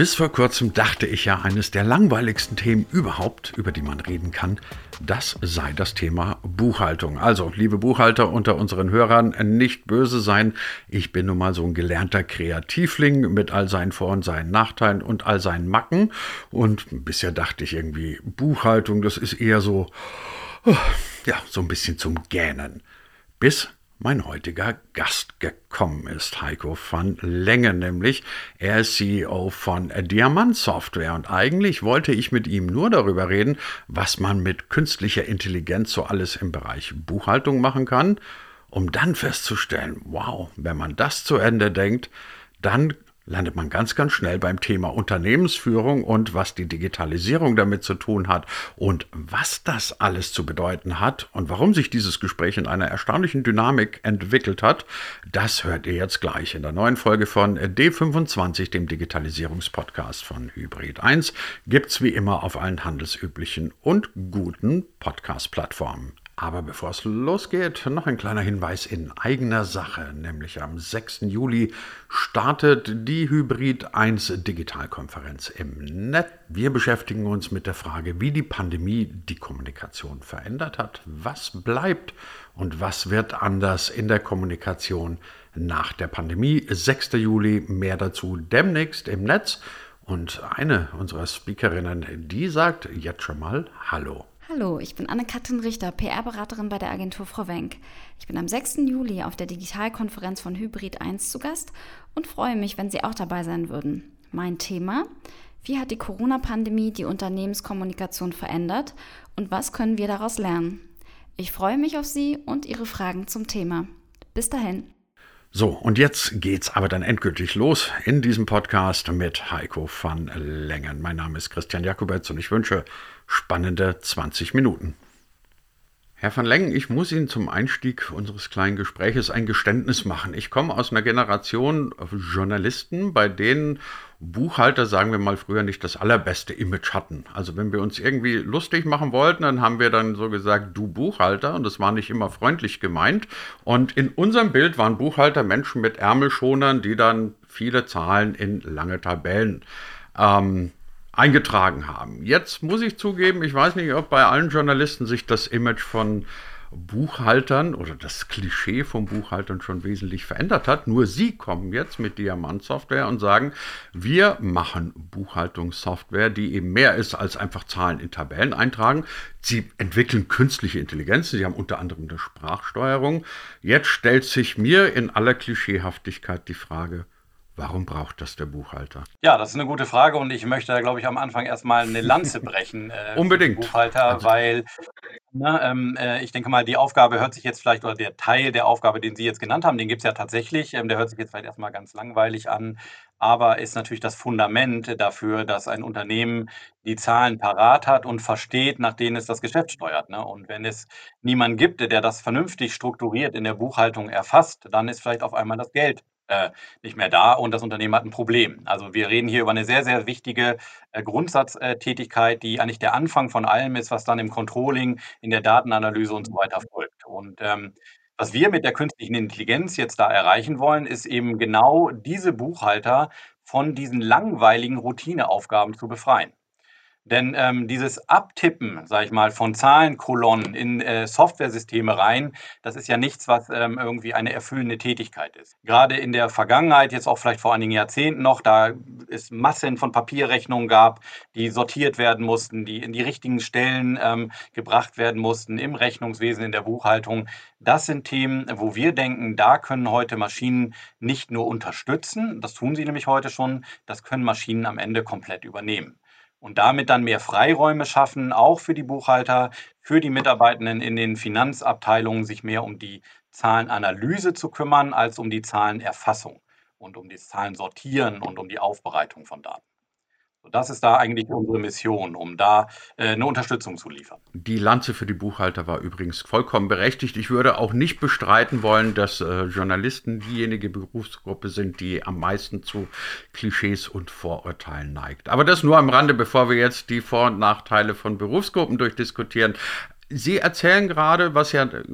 Bis vor kurzem dachte ich ja, eines der langweiligsten Themen überhaupt, über die man reden kann, das sei das Thema Buchhaltung. Also, liebe Buchhalter unter unseren Hörern, nicht böse sein. Ich bin nun mal so ein gelernter Kreativling mit all seinen Vor- und seinen Nachteilen und all seinen Macken. Und bisher dachte ich irgendwie, Buchhaltung, das ist eher so, ja, so ein bisschen zum Gähnen. Bis mein heutiger Gast gekommen ist, Heiko van Länge nämlich. Er ist CEO von Diamant Software und eigentlich wollte ich mit ihm nur darüber reden, was man mit künstlicher Intelligenz so alles im Bereich Buchhaltung machen kann, um dann festzustellen, wow, wenn man das zu Ende denkt, dann landet man ganz, ganz schnell beim Thema Unternehmensführung und was die Digitalisierung damit zu tun hat und was das alles zu bedeuten hat und warum sich dieses Gespräch in einer erstaunlichen Dynamik entwickelt hat, das hört ihr jetzt gleich in der neuen Folge von D25, dem Digitalisierungspodcast von Hybrid 1. Gibt's wie immer auf allen handelsüblichen und guten Podcast-Plattformen. Aber bevor es losgeht, noch ein kleiner Hinweis in eigener Sache, nämlich am 6. Juli startet die Hybrid 1 Digitalkonferenz im Netz. Wir beschäftigen uns mit der Frage, wie die Pandemie die Kommunikation verändert hat, was bleibt und was wird anders in der Kommunikation nach der Pandemie. 6. Juli, mehr dazu demnächst im Netz. Und eine unserer Speakerinnen, die sagt jetzt schon mal Hallo. Hallo, ich bin Anne-Kathrin Richter, PR-Beraterin bei der Agentur Frau Wenk. Ich bin am 6. Juli auf der Digitalkonferenz von Hybrid 1 zu Gast und freue mich, wenn Sie auch dabei sein würden. Mein Thema: Wie hat die Corona-Pandemie die Unternehmenskommunikation verändert und was können wir daraus lernen? Ich freue mich auf Sie und Ihre Fragen zum Thema. Bis dahin. So, und jetzt geht's aber dann endgültig los in diesem Podcast mit Heiko van Lengen. Mein Name ist Christian Jakobetz und ich wünsche spannende 20 Minuten. Herr van Lengen, ich muss Ihnen zum Einstieg unseres kleinen Gespräches ein Geständnis machen. Ich komme aus einer Generation Journalisten, bei denen Buchhalter, sagen wir mal, früher nicht das allerbeste Image hatten. Also wenn wir uns irgendwie lustig machen wollten, dann haben wir dann so gesagt, du Buchhalter, und das war nicht immer freundlich gemeint. Und in unserem Bild waren Buchhalter Menschen mit Ärmelschonern, die dann viele Zahlen in lange Tabellen ähm, eingetragen haben. Jetzt muss ich zugeben, ich weiß nicht, ob bei allen Journalisten sich das Image von Buchhaltern oder das Klischee von Buchhaltern schon wesentlich verändert hat. Nur sie kommen jetzt mit Diamant-Software und sagen, wir machen Buchhaltungssoftware, die eben mehr ist als einfach Zahlen in Tabellen eintragen. Sie entwickeln künstliche Intelligenz, sie haben unter anderem eine Sprachsteuerung. Jetzt stellt sich mir in aller Klischeehaftigkeit die Frage, Warum braucht das der Buchhalter? Ja, das ist eine gute Frage und ich möchte da, glaube ich, am Anfang erstmal eine Lanze brechen. Äh, Unbedingt. Buchhalter, also. weil ne, ähm, äh, ich denke mal, die Aufgabe hört sich jetzt vielleicht, oder der Teil der Aufgabe, den Sie jetzt genannt haben, den gibt es ja tatsächlich. Ähm, der hört sich jetzt vielleicht erstmal ganz langweilig an, aber ist natürlich das Fundament dafür, dass ein Unternehmen die Zahlen parat hat und versteht, nach denen es das Geschäft steuert. Ne? Und wenn es niemanden gibt, der das vernünftig strukturiert in der Buchhaltung erfasst, dann ist vielleicht auf einmal das Geld äh, nicht mehr da und das Unternehmen hat ein Problem. Also wir reden hier über eine sehr, sehr wichtige äh, Grundsatztätigkeit, die eigentlich der Anfang von allem ist, was dann im Controlling, in der Datenanalyse und so weiter folgt. Und ähm, was wir mit der künstlichen Intelligenz jetzt da erreichen wollen, ist eben genau diese Buchhalter von diesen langweiligen Routineaufgaben zu befreien. Denn ähm, dieses Abtippen, sage ich mal, von Zahlenkolonnen in äh, Softwaresysteme rein, das ist ja nichts, was ähm, irgendwie eine erfüllende Tätigkeit ist. Gerade in der Vergangenheit, jetzt auch vielleicht vor einigen Jahrzehnten noch, da es Massen von Papierrechnungen gab, die sortiert werden mussten, die in die richtigen Stellen ähm, gebracht werden mussten, im Rechnungswesen, in der Buchhaltung. Das sind Themen, wo wir denken, da können heute Maschinen nicht nur unterstützen, das tun sie nämlich heute schon, das können Maschinen am Ende komplett übernehmen und damit dann mehr Freiräume schaffen, auch für die Buchhalter, für die Mitarbeitenden in den Finanzabteilungen, sich mehr um die Zahlenanalyse zu kümmern, als um die Zahlenerfassung und um das Zahlensortieren und um die Aufbereitung von Daten. Das ist da eigentlich unsere Mission, um da äh, eine Unterstützung zu liefern. Die Lanze für die Buchhalter war übrigens vollkommen berechtigt. Ich würde auch nicht bestreiten wollen, dass äh, Journalisten diejenige Berufsgruppe sind, die am meisten zu Klischees und Vorurteilen neigt. Aber das nur am Rande, bevor wir jetzt die Vor- und Nachteile von Berufsgruppen durchdiskutieren. Sie erzählen gerade, was ja äh,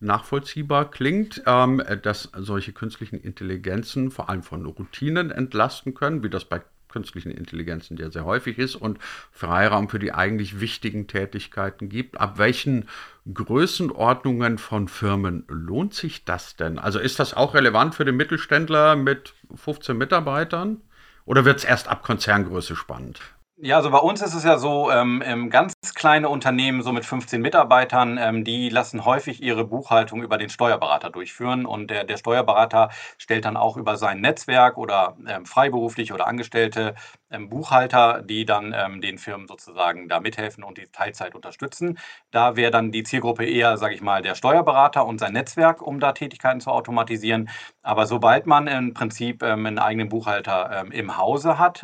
nachvollziehbar klingt, ähm, dass solche künstlichen Intelligenzen vor allem von Routinen entlasten können, wie das bei künstlichen Intelligenzen ja sehr häufig ist und Freiraum für die eigentlich wichtigen Tätigkeiten gibt. Ab welchen Größenordnungen von Firmen lohnt sich das denn? Also ist das auch relevant für den Mittelständler mit 15 Mitarbeitern? Oder wird es erst ab Konzerngröße spannend? Ja, also bei uns ist es ja so, ähm, ähm, ganz kleine Unternehmen, so mit 15 Mitarbeitern, ähm, die lassen häufig ihre Buchhaltung über den Steuerberater durchführen und der, der Steuerberater stellt dann auch über sein Netzwerk oder ähm, freiberufliche oder Angestellte ähm, Buchhalter, die dann ähm, den Firmen sozusagen da mithelfen und die Teilzeit unterstützen. Da wäre dann die Zielgruppe eher, sage ich mal, der Steuerberater und sein Netzwerk, um da Tätigkeiten zu automatisieren. Aber sobald man im Prinzip einen eigenen Buchhalter im Hause hat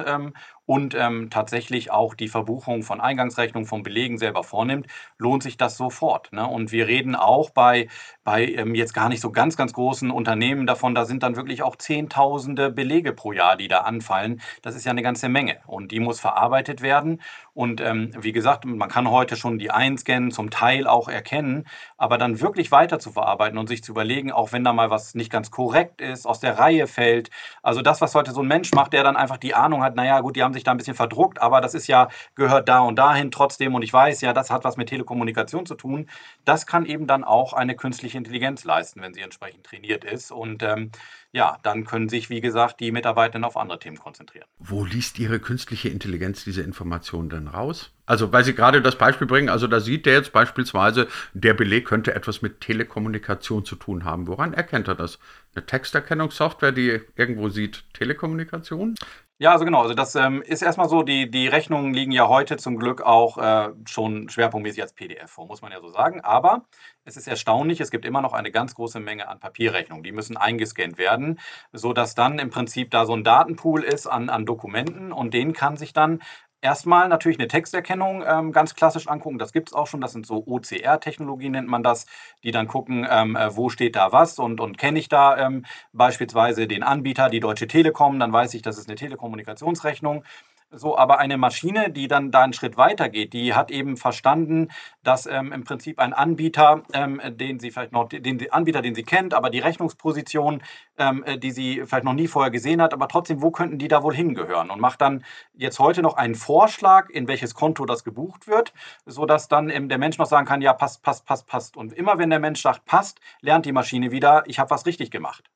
und ähm, tatsächlich auch die Verbuchung von Eingangsrechnungen, von Belegen selber vornimmt, lohnt sich das sofort. Ne? Und wir reden auch bei, bei ähm, jetzt gar nicht so ganz, ganz großen Unternehmen davon, da sind dann wirklich auch Zehntausende Belege pro Jahr, die da anfallen. Das ist ja eine ganze Menge und die muss verarbeitet werden. Und ähm, wie gesagt, man kann heute schon die einscannen, zum Teil auch erkennen, aber dann wirklich weiter zu verarbeiten und sich zu überlegen, auch wenn da mal was nicht ganz korrekt ist, aus der Reihe fällt. Also das, was heute so ein Mensch macht, der dann einfach die Ahnung hat, naja, gut, die haben sich da ein bisschen verdruckt, aber das ist ja, gehört da und dahin trotzdem und ich weiß ja, das hat was mit Telekommunikation zu tun. Das kann eben dann auch eine künstliche Intelligenz leisten, wenn sie entsprechend trainiert ist. Und ähm, ja, dann können sich, wie gesagt, die Mitarbeitenden auf andere Themen konzentrieren. Wo liest Ihre künstliche Intelligenz diese Informationen denn raus? Also, weil Sie gerade das Beispiel bringen, also da sieht der jetzt beispielsweise, der Beleg könnte etwas mit Telekommunikation zu tun haben. Woran erkennt er das? Eine Texterkennungssoftware, die irgendwo sieht Telekommunikation? Ja, also genau. Also das ähm, ist erstmal so, die, die Rechnungen liegen ja heute zum Glück auch äh, schon schwerpunktmäßig als PDF vor, muss man ja so sagen. Aber es ist erstaunlich, es gibt immer noch eine ganz große Menge an Papierrechnungen. Die müssen eingescannt werden, sodass dann im Prinzip da so ein Datenpool ist an, an Dokumenten und den kann sich dann erstmal natürlich eine Texterkennung ähm, ganz klassisch angucken. Das gibt es auch schon. Das sind so OCR-Technologien, nennt man das, die dann gucken, ähm, äh, wo steht da was und, und kenne ich da ähm, beispielsweise den Anbieter, die Deutsche Telekom, dann weiß ich, das ist eine Telekommunikationsrechnung. So, aber eine Maschine, die dann da einen Schritt weiter geht, die hat eben verstanden, dass ähm, im Prinzip ein Anbieter, ähm, den sie vielleicht noch, den Anbieter, den sie kennt, aber die Rechnungsposition, ähm, äh, die sie vielleicht noch nie vorher gesehen hat, aber trotzdem, wo könnten die da wohl hingehören? Und macht dann jetzt heute noch einen Vorschlag, in welches Konto das gebucht wird, sodass dann ähm, der Mensch noch sagen kann, ja, passt, passt, passt, passt. Und immer wenn der Mensch sagt, passt, lernt die Maschine wieder, ich habe was richtig gemacht.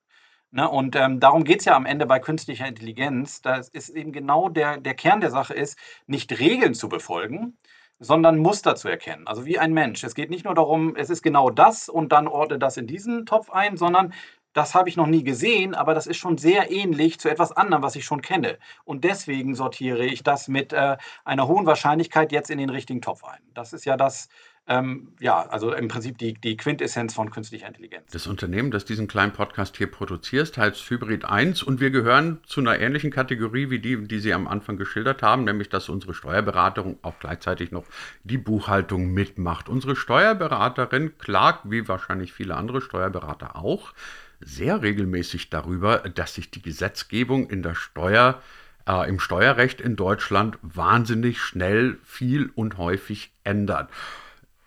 Ne, und ähm, darum geht es ja am Ende bei künstlicher Intelligenz. Das ist eben genau der, der Kern der Sache ist, nicht Regeln zu befolgen, sondern Muster zu erkennen. Also wie ein Mensch. Es geht nicht nur darum, es ist genau das und dann ordne das in diesen Topf ein, sondern das habe ich noch nie gesehen, aber das ist schon sehr ähnlich zu etwas anderem, was ich schon kenne. Und deswegen sortiere ich das mit äh, einer hohen Wahrscheinlichkeit jetzt in den richtigen Topf ein. Das ist ja das, ähm, ja, also im Prinzip die, die Quintessenz von künstlicher Intelligenz. Das Unternehmen, das diesen kleinen Podcast hier produziert, heißt Hybrid 1 und wir gehören zu einer ähnlichen Kategorie wie die, die Sie am Anfang geschildert haben, nämlich dass unsere Steuerberatung auch gleichzeitig noch die Buchhaltung mitmacht. Unsere Steuerberaterin klagt, wie wahrscheinlich viele andere Steuerberater auch, sehr regelmäßig darüber, dass sich die Gesetzgebung in der Steuer äh, im Steuerrecht in Deutschland wahnsinnig schnell, viel und häufig ändert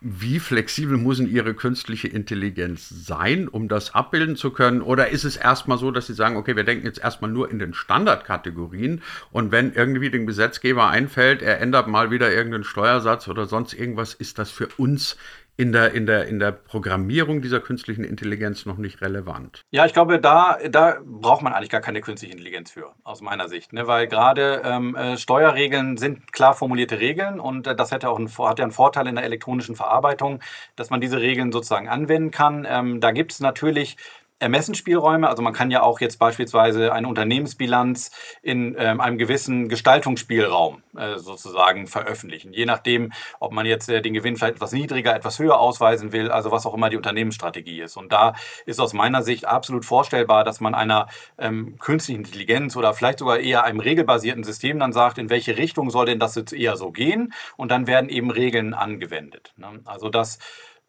wie flexibel muss denn Ihre künstliche Intelligenz sein, um das abbilden zu können? Oder ist es erstmal so, dass Sie sagen, okay, wir denken jetzt erstmal nur in den Standardkategorien und wenn irgendwie dem Gesetzgeber einfällt, er ändert mal wieder irgendeinen Steuersatz oder sonst irgendwas, ist das für uns in der, in, der, in der Programmierung dieser künstlichen Intelligenz noch nicht relevant. Ja, ich glaube, da, da braucht man eigentlich gar keine künstliche Intelligenz für, aus meiner Sicht. Ne? Weil gerade ähm, äh, Steuerregeln sind klar formulierte Regeln und äh, das hätte auch einen, hat ja einen Vorteil in der elektronischen Verarbeitung, dass man diese Regeln sozusagen anwenden kann. Ähm, da gibt es natürlich Ermessensspielräume. Also man kann ja auch jetzt beispielsweise eine Unternehmensbilanz in ähm, einem gewissen Gestaltungsspielraum äh, sozusagen veröffentlichen. Je nachdem, ob man jetzt äh, den Gewinn vielleicht etwas niedriger, etwas höher ausweisen will, also was auch immer die Unternehmensstrategie ist. Und da ist aus meiner Sicht absolut vorstellbar, dass man einer ähm, künstlichen Intelligenz oder vielleicht sogar eher einem regelbasierten System dann sagt, in welche Richtung soll denn das jetzt eher so gehen? Und dann werden eben Regeln angewendet. Ne? Also das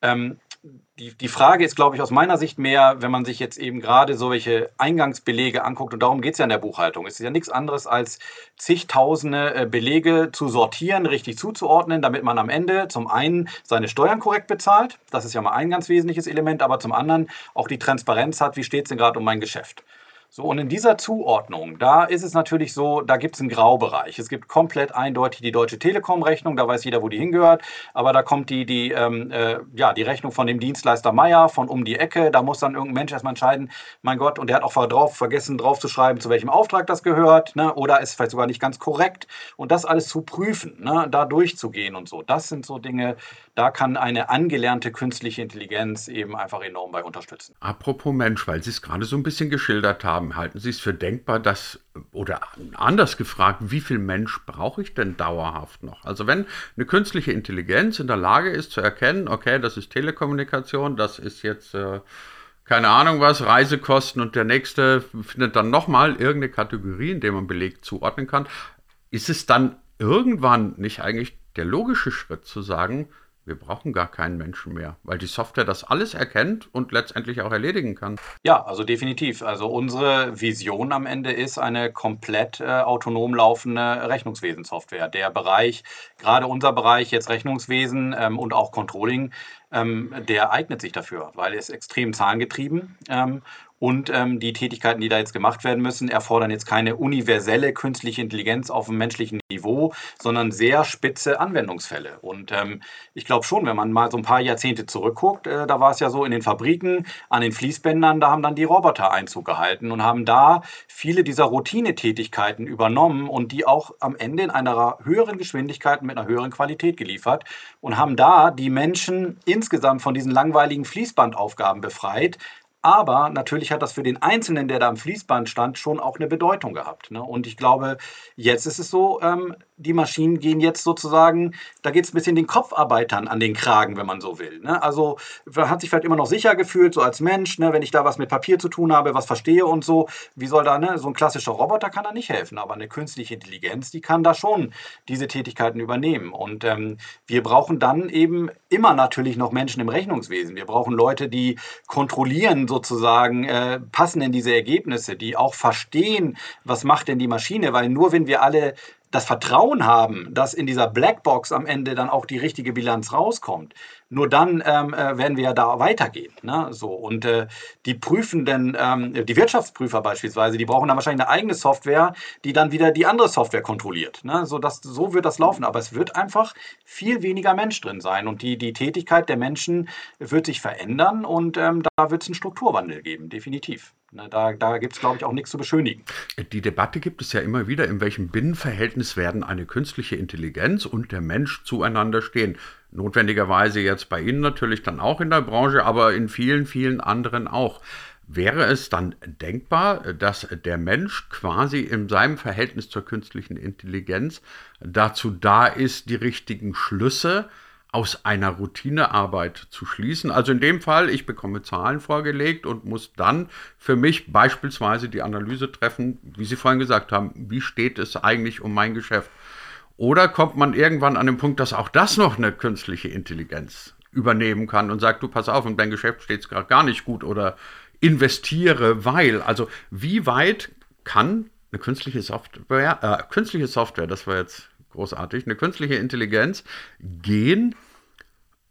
ähm, die, die Frage ist, glaube ich, aus meiner Sicht mehr, wenn man sich jetzt eben gerade solche Eingangsbelege anguckt, und darum geht es ja in der Buchhaltung. Es ist ja nichts anderes als zigtausende äh, Belege zu sortieren, richtig zuzuordnen, damit man am Ende zum einen seine Steuern korrekt bezahlt. Das ist ja mal ein ganz wesentliches Element, aber zum anderen auch die Transparenz hat, wie steht es denn gerade um mein Geschäft. So, und in dieser Zuordnung, da ist es natürlich so, da gibt es einen Graubereich. Es gibt komplett eindeutig die Deutsche Telekom-Rechnung, da weiß jeder, wo die hingehört, aber da kommt die, die, ähm, äh, ja, die Rechnung von dem Dienstleister Meier von um die Ecke, da muss dann irgendein Mensch erstmal entscheiden, mein Gott, und der hat auch drauf, vergessen drauf zu schreiben, zu welchem Auftrag das gehört, ne, oder ist vielleicht sogar nicht ganz korrekt und das alles zu prüfen, ne, da durchzugehen und so. Das sind so Dinge, da kann eine angelernte künstliche Intelligenz eben einfach enorm bei unterstützen. Apropos Mensch, weil Sie es gerade so ein bisschen geschildert haben, halten Sie es für denkbar, dass, oder anders gefragt, wie viel Mensch brauche ich denn dauerhaft noch? Also wenn eine künstliche Intelligenz in der Lage ist zu erkennen, okay, das ist Telekommunikation, das ist jetzt... Äh, keine Ahnung was, Reisekosten und der nächste findet dann nochmal irgendeine Kategorie, in der man Beleg zuordnen kann. Ist es dann irgendwann nicht eigentlich der logische Schritt zu sagen, wir brauchen gar keinen Menschen mehr, weil die Software das alles erkennt und letztendlich auch erledigen kann. Ja, also definitiv. Also unsere Vision am Ende ist eine komplett äh, autonom laufende Rechnungswesensoftware. Der Bereich, gerade unser Bereich jetzt Rechnungswesen ähm, und auch Controlling, ähm, der eignet sich dafür, weil er ist extrem zahlengetrieben ähm, und ähm, die Tätigkeiten, die da jetzt gemacht werden müssen, erfordern jetzt keine universelle künstliche Intelligenz auf dem menschlichen Niveau, sondern sehr spitze Anwendungsfälle. Und ähm, ich glaube schon, wenn man mal so ein paar Jahrzehnte zurückguckt, äh, da war es ja so in den Fabriken, an den Fließbändern, da haben dann die Roboter Einzug gehalten und haben da viele dieser Routinetätigkeiten übernommen und die auch am Ende in einer höheren Geschwindigkeit mit einer höheren Qualität geliefert und haben da die Menschen insgesamt von diesen langweiligen Fließbandaufgaben befreit, aber natürlich hat das für den Einzelnen, der da am Fließband stand, schon auch eine Bedeutung gehabt. Ne? Und ich glaube, jetzt ist es so, ähm, die Maschinen gehen jetzt sozusagen, da geht es ein bisschen den Kopfarbeitern an den Kragen, wenn man so will. Ne? Also man hat sich vielleicht immer noch sicher gefühlt, so als Mensch, ne? wenn ich da was mit Papier zu tun habe, was verstehe und so. Wie soll da, ne? so ein klassischer Roboter kann da nicht helfen, aber eine künstliche Intelligenz, die kann da schon diese Tätigkeiten übernehmen. Und ähm, wir brauchen dann eben immer natürlich noch Menschen im Rechnungswesen. Wir brauchen Leute, die kontrollieren sozusagen, äh, passen in diese Ergebnisse, die auch verstehen, was macht denn die Maschine, weil nur wenn wir alle das Vertrauen haben, dass in dieser Blackbox am Ende dann auch die richtige Bilanz rauskommt, nur dann ähm, äh, werden wir ja da weitergehen. Ne? So, und äh, die prüfenden, ähm, die Wirtschaftsprüfer beispielsweise, die brauchen dann wahrscheinlich eine eigene Software, die dann wieder die andere Software kontrolliert. Ne? So, dass, so wird das laufen. Aber es wird einfach viel weniger Mensch drin sein. Und die, die Tätigkeit der Menschen wird sich verändern und ähm, da wird es einen Strukturwandel geben, definitiv. Da, da gibt es, glaube ich, auch nichts zu beschönigen. Die Debatte gibt es ja immer wieder, in welchem Binnenverhältnis werden eine künstliche Intelligenz und der Mensch zueinander stehen. Notwendigerweise jetzt bei Ihnen natürlich dann auch in der Branche, aber in vielen, vielen anderen auch. Wäre es dann denkbar, dass der Mensch quasi in seinem Verhältnis zur künstlichen Intelligenz dazu da ist, die richtigen Schlüsse aus einer Routinearbeit zu schließen. Also in dem Fall, ich bekomme Zahlen vorgelegt und muss dann für mich beispielsweise die Analyse treffen, wie Sie vorhin gesagt haben, wie steht es eigentlich um mein Geschäft? Oder kommt man irgendwann an den Punkt, dass auch das noch eine künstliche Intelligenz übernehmen kann und sagt, du pass auf, in dein Geschäft steht es gerade gar nicht gut oder investiere, weil, also wie weit kann eine künstliche Software, äh, künstliche Software, das war jetzt großartig, eine künstliche Intelligenz gehen,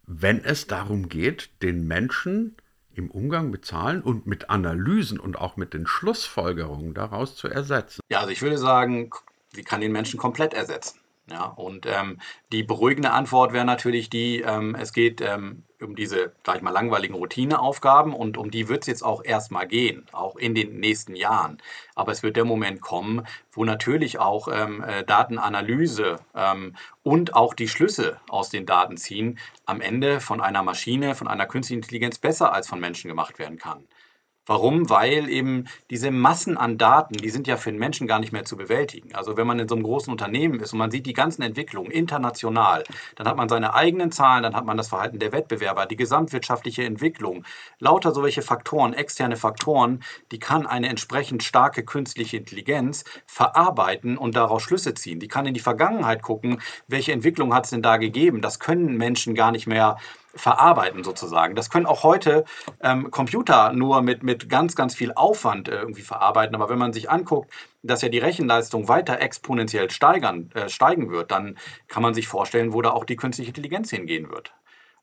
wenn es darum geht, den Menschen im Umgang mit Zahlen und mit Analysen und auch mit den Schlussfolgerungen daraus zu ersetzen? Ja, also ich würde sagen, sie kann den Menschen komplett ersetzen. Ja, und ähm, die beruhigende Antwort wäre natürlich die, ähm, es geht ähm, um diese, sag ich mal, langweiligen Routineaufgaben und um die wird es jetzt auch erstmal gehen, auch in den nächsten Jahren. Aber es wird der Moment kommen, wo natürlich auch ähm, äh, Datenanalyse ähm, und auch die Schlüsse aus den Daten ziehen am Ende von einer Maschine, von einer künstlichen Intelligenz besser als von Menschen gemacht werden kann. Warum? Weil eben diese Massen an Daten, die sind ja für den Menschen gar nicht mehr zu bewältigen. Also wenn man in so einem großen Unternehmen ist und man sieht die ganzen Entwicklungen international, dann hat man seine eigenen Zahlen, dann hat man das Verhalten der Wettbewerber, die gesamtwirtschaftliche Entwicklung, lauter solche Faktoren, externe Faktoren, die kann eine entsprechend starke künstliche Intelligenz verarbeiten und daraus Schlüsse ziehen. Die kann in die Vergangenheit gucken, welche Entwicklung hat es denn da gegeben. Das können Menschen gar nicht mehr verarbeiten sozusagen. Das können auch heute ähm, Computer nur mit, mit ganz, ganz viel Aufwand äh, irgendwie verarbeiten. Aber wenn man sich anguckt, dass ja die Rechenleistung weiter exponentiell steigern, äh, steigen wird, dann kann man sich vorstellen, wo da auch die künstliche Intelligenz hingehen wird.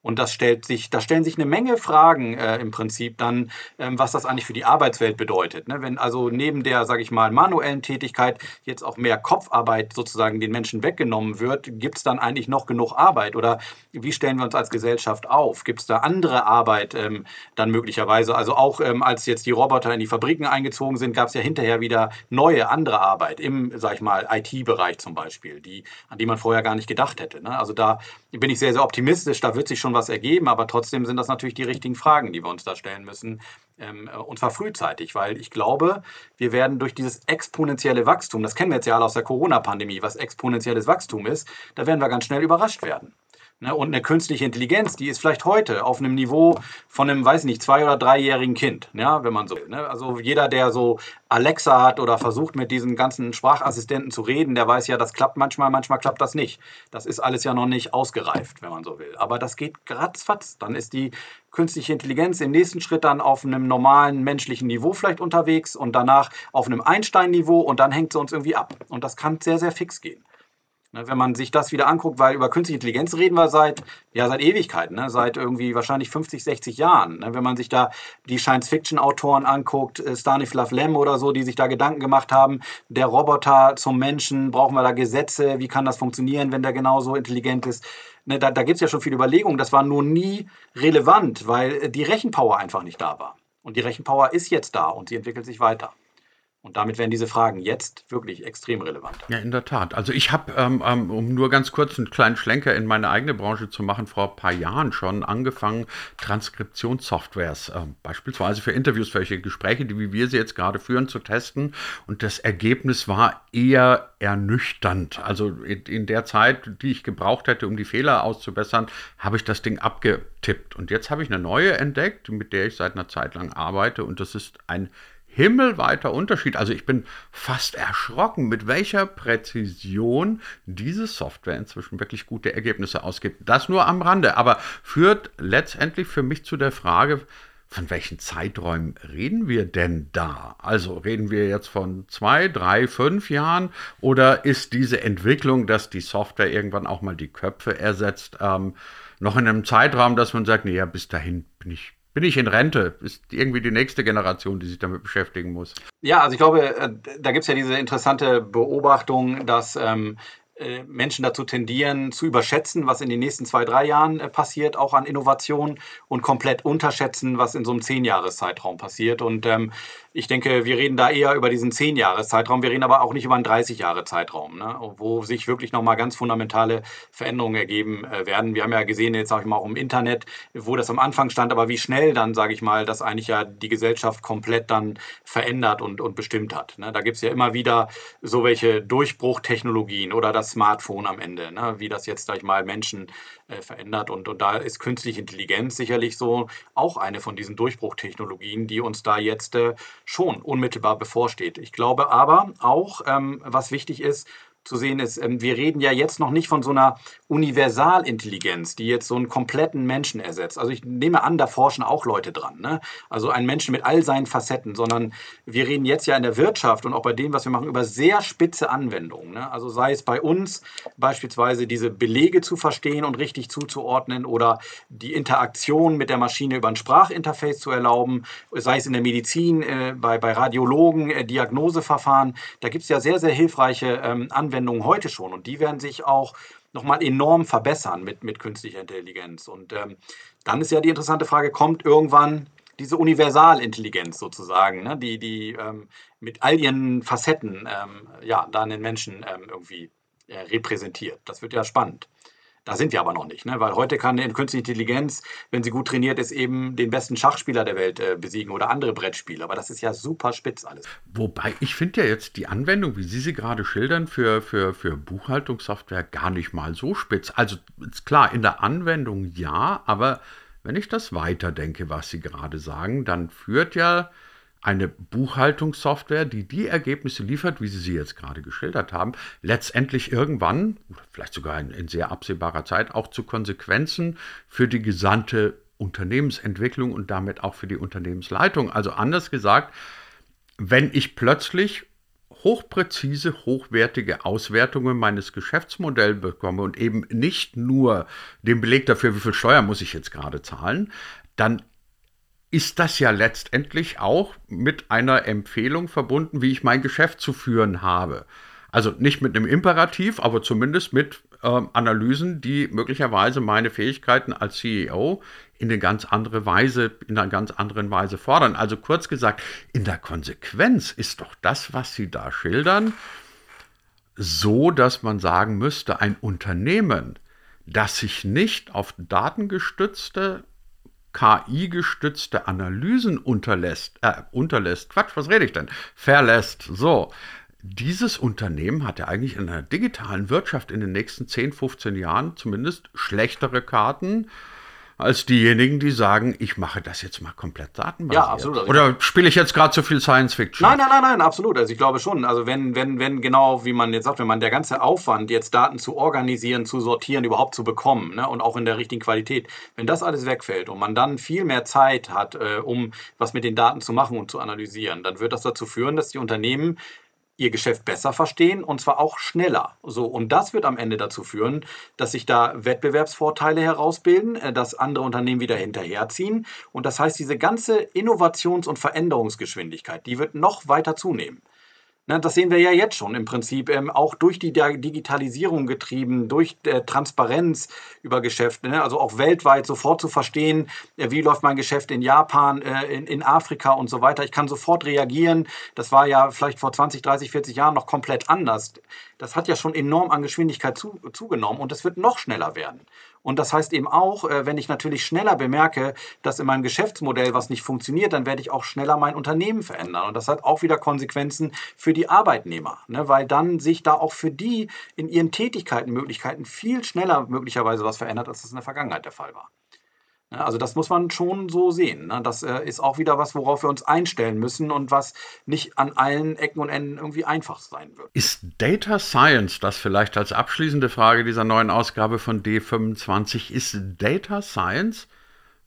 Und das stellt sich, da stellen sich eine Menge Fragen äh, im Prinzip dann, ähm, was das eigentlich für die Arbeitswelt bedeutet. Ne? Wenn also neben der, sage ich mal, manuellen Tätigkeit jetzt auch mehr Kopfarbeit sozusagen den Menschen weggenommen wird, gibt es dann eigentlich noch genug Arbeit? Oder wie stellen wir uns als Gesellschaft auf? Gibt es da andere Arbeit ähm, dann möglicherweise? Also auch ähm, als jetzt die Roboter in die Fabriken eingezogen sind, gab es ja hinterher wieder neue, andere Arbeit im, sage ich mal, IT-Bereich zum Beispiel, die, an die man vorher gar nicht gedacht hätte. Ne? Also da bin ich sehr, sehr optimistisch, da wird sich schon was ergeben, aber trotzdem sind das natürlich die richtigen Fragen, die wir uns da stellen müssen, ähm, äh, und zwar frühzeitig, weil ich glaube, wir werden durch dieses exponentielle Wachstum, das kennen wir jetzt ja alle aus der Corona-Pandemie, was exponentielles Wachstum ist, da werden wir ganz schnell überrascht werden. Ne? Und eine künstliche Intelligenz, die ist vielleicht heute auf einem Niveau von einem, weiß nicht, zwei- oder dreijährigen Kind, ja, wenn man so will. Ne? Also jeder, der so Alexa hat oder versucht mit diesen ganzen Sprachassistenten zu reden, der weiß ja, das klappt manchmal, manchmal klappt das nicht. Das ist alles ja noch nicht ausgereift, wenn man so will. Aber das geht ratzfatz. Dann ist die künstliche Intelligenz im nächsten Schritt dann auf einem normalen menschlichen Niveau vielleicht unterwegs und danach auf einem Einstein-Niveau und dann hängt sie uns irgendwie ab. Und das kann sehr, sehr fix gehen. Ne, wenn man sich das wieder anguckt, weil über künstliche Intelligenz reden wir seit, ja, seit Ewigkeiten, ne? seit irgendwie wahrscheinlich 50, 60 Jahren. Ne? Wenn man sich da die Science-Fiction-Autoren anguckt, äh, Stanislav Lem oder so, die sich da Gedanken gemacht haben, der Roboter zum Menschen, brauchen wir da Gesetze, wie kann das funktionieren, wenn der genauso intelligent ist? Ne, da da gibt es ja schon viele Überlegungen, das war nur nie relevant, weil äh, die Rechenpower einfach nicht da war. Und die Rechenpower ist jetzt da und sie entwickelt sich weiter. Und damit werden diese Fragen jetzt wirklich extrem relevant. Ja, in der Tat. Also ich habe, ähm, ähm, um nur ganz kurz einen kleinen Schlenker in meine eigene Branche zu machen, vor ein paar Jahren schon angefangen, Transkriptionssoftwares, äh, beispielsweise für Interviews, für solche Gespräche, die wie wir sie jetzt gerade führen, zu testen. Und das Ergebnis war eher ernüchternd. Also in, in der Zeit, die ich gebraucht hätte, um die Fehler auszubessern, habe ich das Ding abgetippt. Und jetzt habe ich eine neue entdeckt, mit der ich seit einer Zeit lang arbeite. Und das ist ein himmelweiter Unterschied. Also ich bin fast erschrocken, mit welcher Präzision diese Software inzwischen wirklich gute Ergebnisse ausgibt. Das nur am Rande, aber führt letztendlich für mich zu der Frage, von welchen Zeiträumen reden wir denn da? Also reden wir jetzt von zwei, drei, fünf Jahren oder ist diese Entwicklung, dass die Software irgendwann auch mal die Köpfe ersetzt, ähm, noch in einem Zeitraum, dass man sagt, naja, bis dahin bin ich bin ich in Rente. Ist irgendwie die nächste Generation, die sich damit beschäftigen muss. Ja, also ich glaube, äh, da gibt es ja diese interessante Beobachtung, dass ähm, äh, Menschen dazu tendieren, zu überschätzen, was in den nächsten zwei, drei Jahren äh, passiert, auch an Innovation und komplett unterschätzen, was in so einem Zehn-Jahres-Zeitraum passiert. Und ähm, ich denke, wir reden da eher über diesen 10-Jahres-Zeitraum. Wir reden aber auch nicht über einen 30-Jahre-Zeitraum, ne? wo sich wirklich nochmal ganz fundamentale Veränderungen ergeben äh, werden. Wir haben ja gesehen, jetzt sage ich mal auch im Internet, wo das am Anfang stand, aber wie schnell dann, sage ich mal, das eigentlich ja die Gesellschaft komplett dann verändert und, und bestimmt hat. Ne? Da gibt es ja immer wieder so welche Durchbruchtechnologien oder das Smartphone am Ende, ne? wie das jetzt, sage ich mal, Menschen äh, verändert. Und, und da ist künstliche Intelligenz sicherlich so auch eine von diesen Durchbruchtechnologien, die uns da jetzt äh, schon unmittelbar bevorsteht. Ich glaube aber auch, ähm, was wichtig ist, zu sehen ist, ähm, wir reden ja jetzt noch nicht von so einer Universalintelligenz, die jetzt so einen kompletten Menschen ersetzt. Also ich nehme an, da forschen auch Leute dran. Ne? Also ein Menschen mit all seinen Facetten, sondern wir reden jetzt ja in der Wirtschaft und auch bei dem, was wir machen, über sehr spitze Anwendungen. Ne? Also sei es bei uns beispielsweise diese Belege zu verstehen und richtig zuzuordnen oder die Interaktion mit der Maschine über ein Sprachinterface zu erlauben, sei es in der Medizin, äh, bei, bei Radiologen, äh, Diagnoseverfahren. Da gibt es ja sehr, sehr hilfreiche ähm, Anwendungen Anwendungen heute schon und die werden sich auch nochmal enorm verbessern mit, mit künstlicher Intelligenz. Und ähm, dann ist ja die interessante Frage, kommt irgendwann diese Universalintelligenz sozusagen, ne, die, die ähm, mit all ihren Facetten ähm, ja, dann den Menschen ähm, irgendwie äh, repräsentiert. Das wird ja spannend. Da sind wir aber noch nicht, ne? weil heute kann eine künstliche Intelligenz, wenn sie gut trainiert ist, eben den besten Schachspieler der Welt äh, besiegen oder andere Brettspieler. Aber das ist ja super spitz alles. Wobei ich finde ja jetzt die Anwendung, wie Sie sie gerade schildern, für, für, für Buchhaltungssoftware gar nicht mal so spitz. Also ist klar, in der Anwendung ja, aber wenn ich das weiterdenke, was Sie gerade sagen, dann führt ja eine Buchhaltungssoftware, die die Ergebnisse liefert, wie Sie sie jetzt gerade geschildert haben, letztendlich irgendwann, vielleicht sogar in, in, sehr absehbarer Zeit, auch zu Konsequenzen für die gesamte Unternehmensentwicklung und damit auch für die Unternehmensleitung. Also anders gesagt, wenn ich plötzlich hochpräzise, hochwertige Auswertungen meines Geschäftsmodells bekomme und eben nicht nur den Beleg dafür, wie viel Steuer muss ich jetzt gerade zahlen, dann ist das ja letztendlich auch mit einer Empfehlung verbunden, wie ich mein Geschäft zu führen habe. Also nicht mit einem Imperativ, aber zumindest mit äh, Analysen, die möglicherweise meine Fähigkeiten als CEO in eine ganz andere Weise, in einer ganz anderen Weise fordern. Also kurz gesagt, in der Konsequenz ist doch das, was Sie da schildern, so, dass man sagen müsste, ein Unternehmen, das sich nicht auf datengestützte KI-gestützte Analysen unterlässt, äh, unterlässt, Quatsch, was rede ich denn? Verlässt, so. Dieses Unternehmen hat ja eigentlich in der digitalen Wirtschaft in den nächsten 10, 15 Jahren zumindest schlechtere Karten als diejenigen, die sagen, ich mache das jetzt mal komplett datenbasiert. Ja, absolut. Also Oder spiele ich jetzt gerade zu viel Science Fiction? Nein, nein, nein, nein, absolut. Also ich glaube schon. Also wenn, wenn, wenn genau, wie man jetzt sagt, wenn man der ganze Aufwand, jetzt Daten zu organisieren, zu sortieren, überhaupt zu bekommen ne, und auch in der richtigen Qualität, wenn das alles wegfällt und man dann viel mehr Zeit hat, äh, um was mit den Daten zu machen und zu analysieren, dann wird das dazu führen, dass die Unternehmen ihr Geschäft besser verstehen und zwar auch schneller. So, und das wird am Ende dazu führen, dass sich da Wettbewerbsvorteile herausbilden, äh, dass andere Unternehmen wieder hinterherziehen. Und das heißt, diese ganze Innovations- und Veränderungsgeschwindigkeit, die wird noch weiter zunehmen. Das sehen wir ja jetzt schon im Prinzip, ähm, auch durch die Digitalisierung getrieben, durch äh, Transparenz über Geschäfte, ne? also auch weltweit sofort zu verstehen, äh, wie läuft mein Geschäft in Japan, äh, in Afrika und so weiter. Ich kann sofort reagieren. Das war ja vielleicht vor 20, 30, 40 Jahren noch komplett anders. Das hat ja schon enorm an Geschwindigkeit zu, zugenommen und es wird noch schneller werden. Und das heißt eben auch, äh, wenn ich natürlich schneller bemerke, dass in meinem Geschäftsmodell was nicht funktioniert, dann werde ich auch schneller mein Unternehmen verändern. Und das hat auch wieder Konsequenzen für die Arbeitnehmer, ne? weil dann sich da auch für die in ihren Tätigkeiten, Möglichkeiten viel schneller möglicherweise was verändert, als das in der Vergangenheit der Fall war. Ne, also das muss man schon so sehen. Ne? Das äh, ist auch wieder was, worauf wir uns einstellen müssen und was nicht an allen Ecken und Enden irgendwie einfach sein wird. Ist Data Science, das vielleicht als abschließende Frage dieser neuen Ausgabe von D25, ist Data Science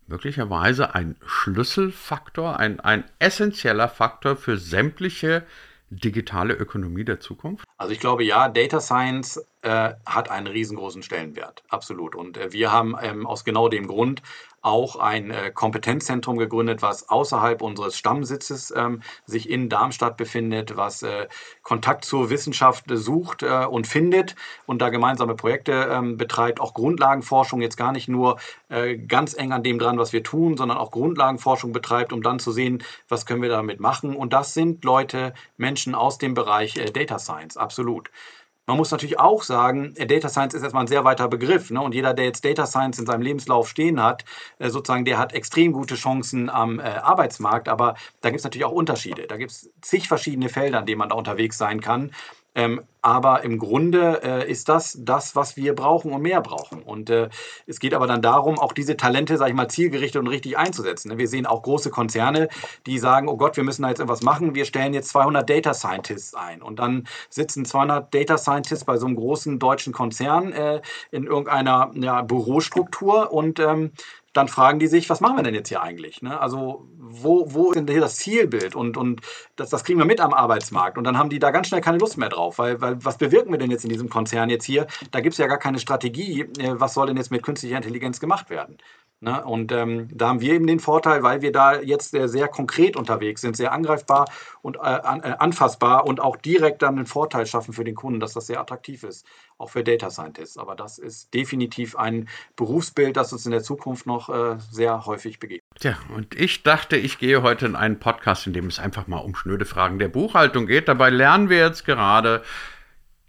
möglicherweise ein Schlüsselfaktor, ein, ein essentieller Faktor für sämtliche digitale Ökonomie der Zukunft? Also ich glaube ja, Data Science äh, hat einen riesengroßen Stellenwert, absolut. Und äh, wir haben ähm, aus genau dem Grund auch ein äh, Kompetenzzentrum gegründet, was außerhalb unseres Stammsitzes ähm, sich in Darmstadt befindet, was äh, Kontakt zur Wissenschaft sucht äh, und findet und da gemeinsame Projekte ähm, betreibt, auch Grundlagenforschung jetzt gar nicht nur äh, ganz eng an dem dran, was wir tun, sondern auch Grundlagenforschung betreibt, um dann zu sehen, was können wir damit machen. Und das sind Leute, Menschen aus dem Bereich Data Science, absolut. Man muss natürlich auch sagen, äh, Data Science ist erstmal ein sehr weiter Begriff. Ne? Und jeder, der jetzt Data Science in seinem Lebenslauf stehen hat, äh, sozusagen, der hat extrem gute Chancen am äh, Arbeitsmarkt. Aber da gibt es natürlich auch Unterschiede. Da gibt es zig verschiedene Felder, an denen man da unterwegs sein kann. Ähm, aber im Grunde äh, ist das das, was wir brauchen und mehr brauchen. Und äh, es geht aber dann darum, auch diese Talente, sage ich mal, zielgerichtet und richtig einzusetzen. Wir sehen auch große Konzerne, die sagen, oh Gott, wir müssen da jetzt irgendwas machen. Wir stellen jetzt 200 Data Scientists ein. Und dann sitzen 200 Data Scientists bei so einem großen deutschen Konzern äh, in irgendeiner ja, Bürostruktur und ähm, dann fragen die sich, was machen wir denn jetzt hier eigentlich? Ne? Also wo, wo ist denn hier das Zielbild? Und, und das, das kriegen wir mit am Arbeitsmarkt. Und dann haben die da ganz schnell keine Lust mehr drauf, weil, weil was bewirken wir denn jetzt in diesem Konzern jetzt hier? Da gibt es ja gar keine Strategie. Äh, was soll denn jetzt mit künstlicher Intelligenz gemacht werden? Ne? Und ähm, da haben wir eben den Vorteil, weil wir da jetzt sehr, sehr konkret unterwegs sind, sehr angreifbar und äh, an, äh, anfassbar und auch direkt dann einen Vorteil schaffen für den Kunden, dass das sehr attraktiv ist, auch für Data Scientists. Aber das ist definitiv ein Berufsbild, das uns in der Zukunft noch äh, sehr häufig begegnet. Tja, und ich dachte, ich gehe heute in einen Podcast, in dem es einfach mal um schnöde Fragen der Buchhaltung geht. Dabei lernen wir jetzt gerade,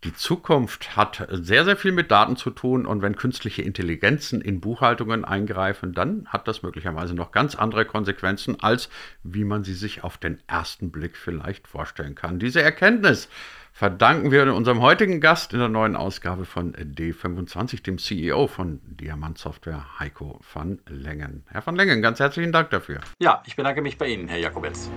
die Zukunft hat sehr, sehr viel mit Daten zu tun und wenn künstliche Intelligenzen in Buchhaltungen eingreifen, dann hat das möglicherweise noch ganz andere Konsequenzen, als wie man sie sich auf den ersten Blick vielleicht vorstellen kann. Diese Erkenntnis verdanken wir unserem heutigen Gast in der neuen Ausgabe von D25, dem CEO von Diamant Software, Heiko van Lengen. Herr van Lengen, ganz herzlichen Dank dafür. Ja, ich bedanke mich bei Ihnen, Herr Jakobetz.